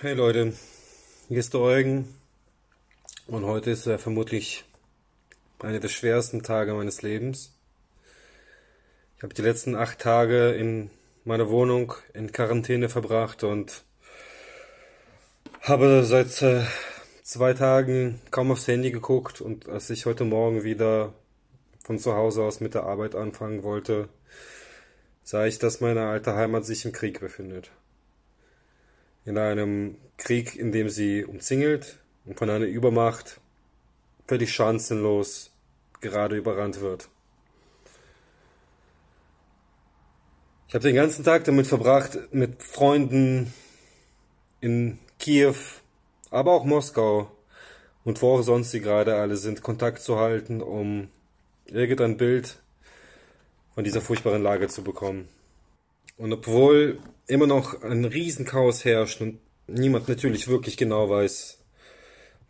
Hey Leute, hier ist der Eugen. Und heute ist äh, vermutlich einer der schwersten Tage meines Lebens. Ich habe die letzten acht Tage in meiner Wohnung in Quarantäne verbracht und habe seit äh, zwei Tagen kaum aufs Handy geguckt. Und als ich heute Morgen wieder von zu Hause aus mit der Arbeit anfangen wollte, sah ich, dass meine alte Heimat sich im Krieg befindet in einem Krieg, in dem sie umzingelt und von einer Übermacht völlig chancenlos gerade überrannt wird. Ich habe den ganzen Tag damit verbracht, mit Freunden in Kiew, aber auch Moskau und wo auch sonst sie gerade alle sind, Kontakt zu halten, um irgendein Bild von dieser furchtbaren Lage zu bekommen. Und obwohl immer noch ein Riesenchaos herrscht und niemand natürlich wirklich genau weiß,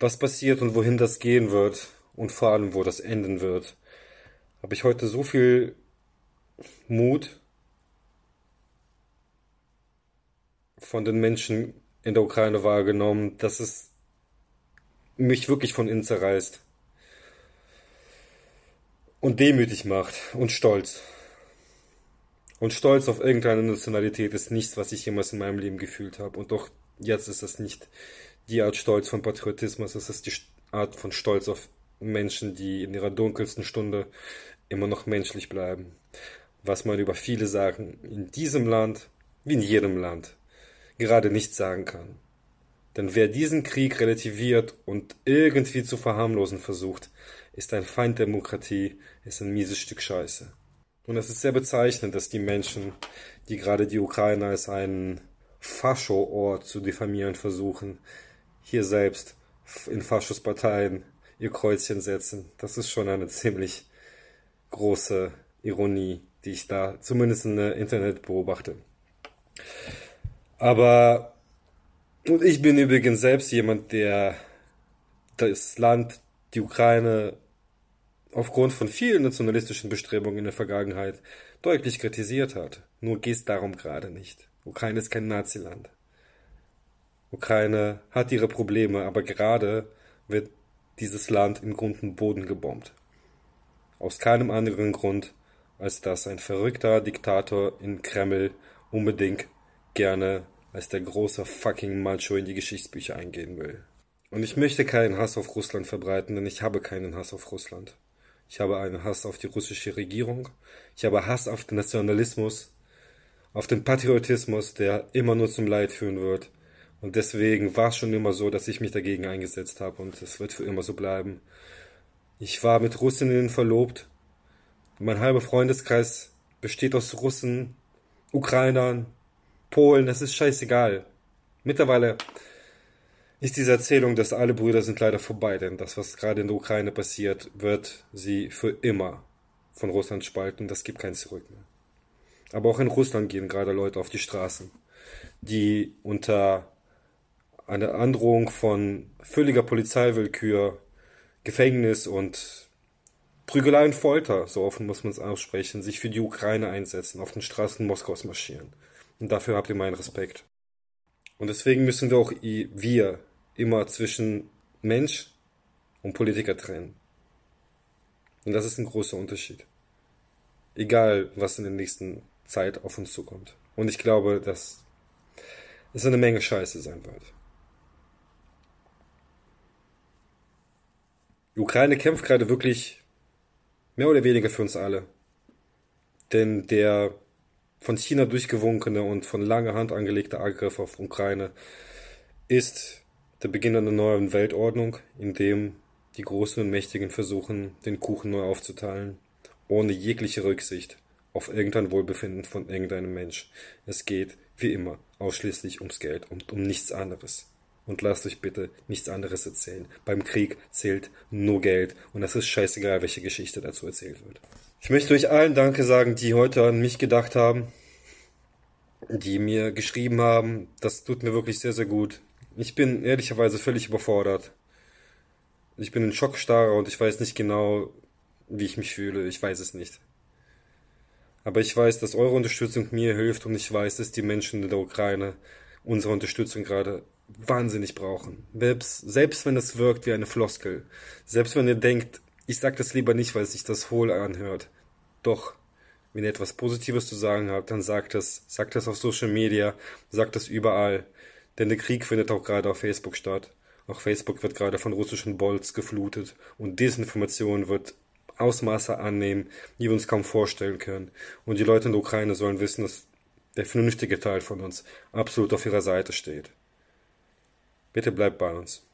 was passiert und wohin das gehen wird und vor allem, wo das enden wird, habe ich heute so viel Mut von den Menschen in der Ukraine wahrgenommen, dass es mich wirklich von innen zerreißt und demütig macht und stolz. Und Stolz auf irgendeine Nationalität ist nichts, was ich jemals in meinem Leben gefühlt habe. Und doch jetzt ist das nicht die Art Stolz von Patriotismus, es ist die Art von Stolz auf Menschen, die in ihrer dunkelsten Stunde immer noch menschlich bleiben. Was man über viele Sachen in diesem Land, wie in jedem Land, gerade nicht sagen kann. Denn wer diesen Krieg relativiert und irgendwie zu verharmlosen versucht, ist ein Feind Demokratie, ist ein mieses Stück Scheiße. Und es ist sehr bezeichnend, dass die Menschen, die gerade die Ukraine als einen Fascho-Ort zu diffamieren versuchen, hier selbst in Faschos-Parteien ihr Kreuzchen setzen. Das ist schon eine ziemlich große Ironie, die ich da zumindest im Internet beobachte. Aber und ich bin übrigens selbst jemand, der das Land, die Ukraine aufgrund von vielen nationalistischen Bestrebungen in der Vergangenheit deutlich kritisiert hat. Nur geht es darum gerade nicht. Ukraine ist kein Naziland. Ukraine hat ihre Probleme, aber gerade wird dieses Land im Grund und Boden gebombt. Aus keinem anderen Grund, als dass ein verrückter Diktator in Kreml unbedingt gerne als der große fucking Macho in die Geschichtsbücher eingehen will. Und ich möchte keinen Hass auf Russland verbreiten, denn ich habe keinen Hass auf Russland. Ich habe einen Hass auf die russische Regierung. Ich habe Hass auf den Nationalismus, auf den Patriotismus, der immer nur zum Leid führen wird. Und deswegen war es schon immer so, dass ich mich dagegen eingesetzt habe und es wird für immer so bleiben. Ich war mit Russinnen verlobt. Mein halber Freundeskreis besteht aus Russen, Ukrainern, Polen, es ist scheißegal. Mittlerweile ist diese Erzählung, dass alle Brüder sind leider vorbei, denn das, was gerade in der Ukraine passiert, wird sie für immer von Russland spalten. Das gibt kein Zurück mehr. Aber auch in Russland gehen gerade Leute auf die Straßen, die unter einer Androhung von völliger Polizeiwillkür, Gefängnis und Prügelei und Folter, so offen muss man es aussprechen, sich für die Ukraine einsetzen, auf den Straßen Moskaus marschieren. Und dafür habt ihr meinen Respekt. Und deswegen müssen wir auch wir immer zwischen Mensch und Politiker trennen. Und das ist ein großer Unterschied. Egal, was in der nächsten Zeit auf uns zukommt. Und ich glaube, dass es eine Menge Scheiße sein wird. Die Ukraine kämpft gerade wirklich mehr oder weniger für uns alle. Denn der von China durchgewunkene und von langer Hand angelegte Angriff auf Ukraine ist der Beginn einer neuen Weltordnung, in dem die Großen und Mächtigen versuchen, den Kuchen neu aufzuteilen, ohne jegliche Rücksicht auf irgendein Wohlbefinden von irgendeinem Mensch. Es geht, wie immer, ausschließlich ums Geld und um nichts anderes. Und lasst euch bitte nichts anderes erzählen. Beim Krieg zählt nur Geld und es ist scheißegal, welche Geschichte dazu erzählt wird. Ich möchte euch allen Danke sagen, die heute an mich gedacht haben, die mir geschrieben haben. Das tut mir wirklich sehr, sehr gut. Ich bin ehrlicherweise völlig überfordert. Ich bin in Schockstarre und ich weiß nicht genau, wie ich mich fühle. Ich weiß es nicht. Aber ich weiß, dass eure Unterstützung mir hilft und ich weiß, dass die Menschen in der Ukraine unsere Unterstützung gerade wahnsinnig brauchen. Selbst, selbst wenn es wirkt wie eine Floskel. Selbst wenn ihr denkt, ich sag das lieber nicht, weil sich das hohl anhört. Doch, wenn ihr etwas Positives zu sagen habt, dann sagt es. Sagt es auf Social Media, sagt es überall. Denn der Krieg findet auch gerade auf Facebook statt. Auch Facebook wird gerade von russischen Bolts geflutet und Desinformation wird Ausmaße annehmen, die wir uns kaum vorstellen können. Und die Leute in der Ukraine sollen wissen, dass der vernünftige Teil von uns absolut auf ihrer Seite steht. Bitte bleibt bei uns.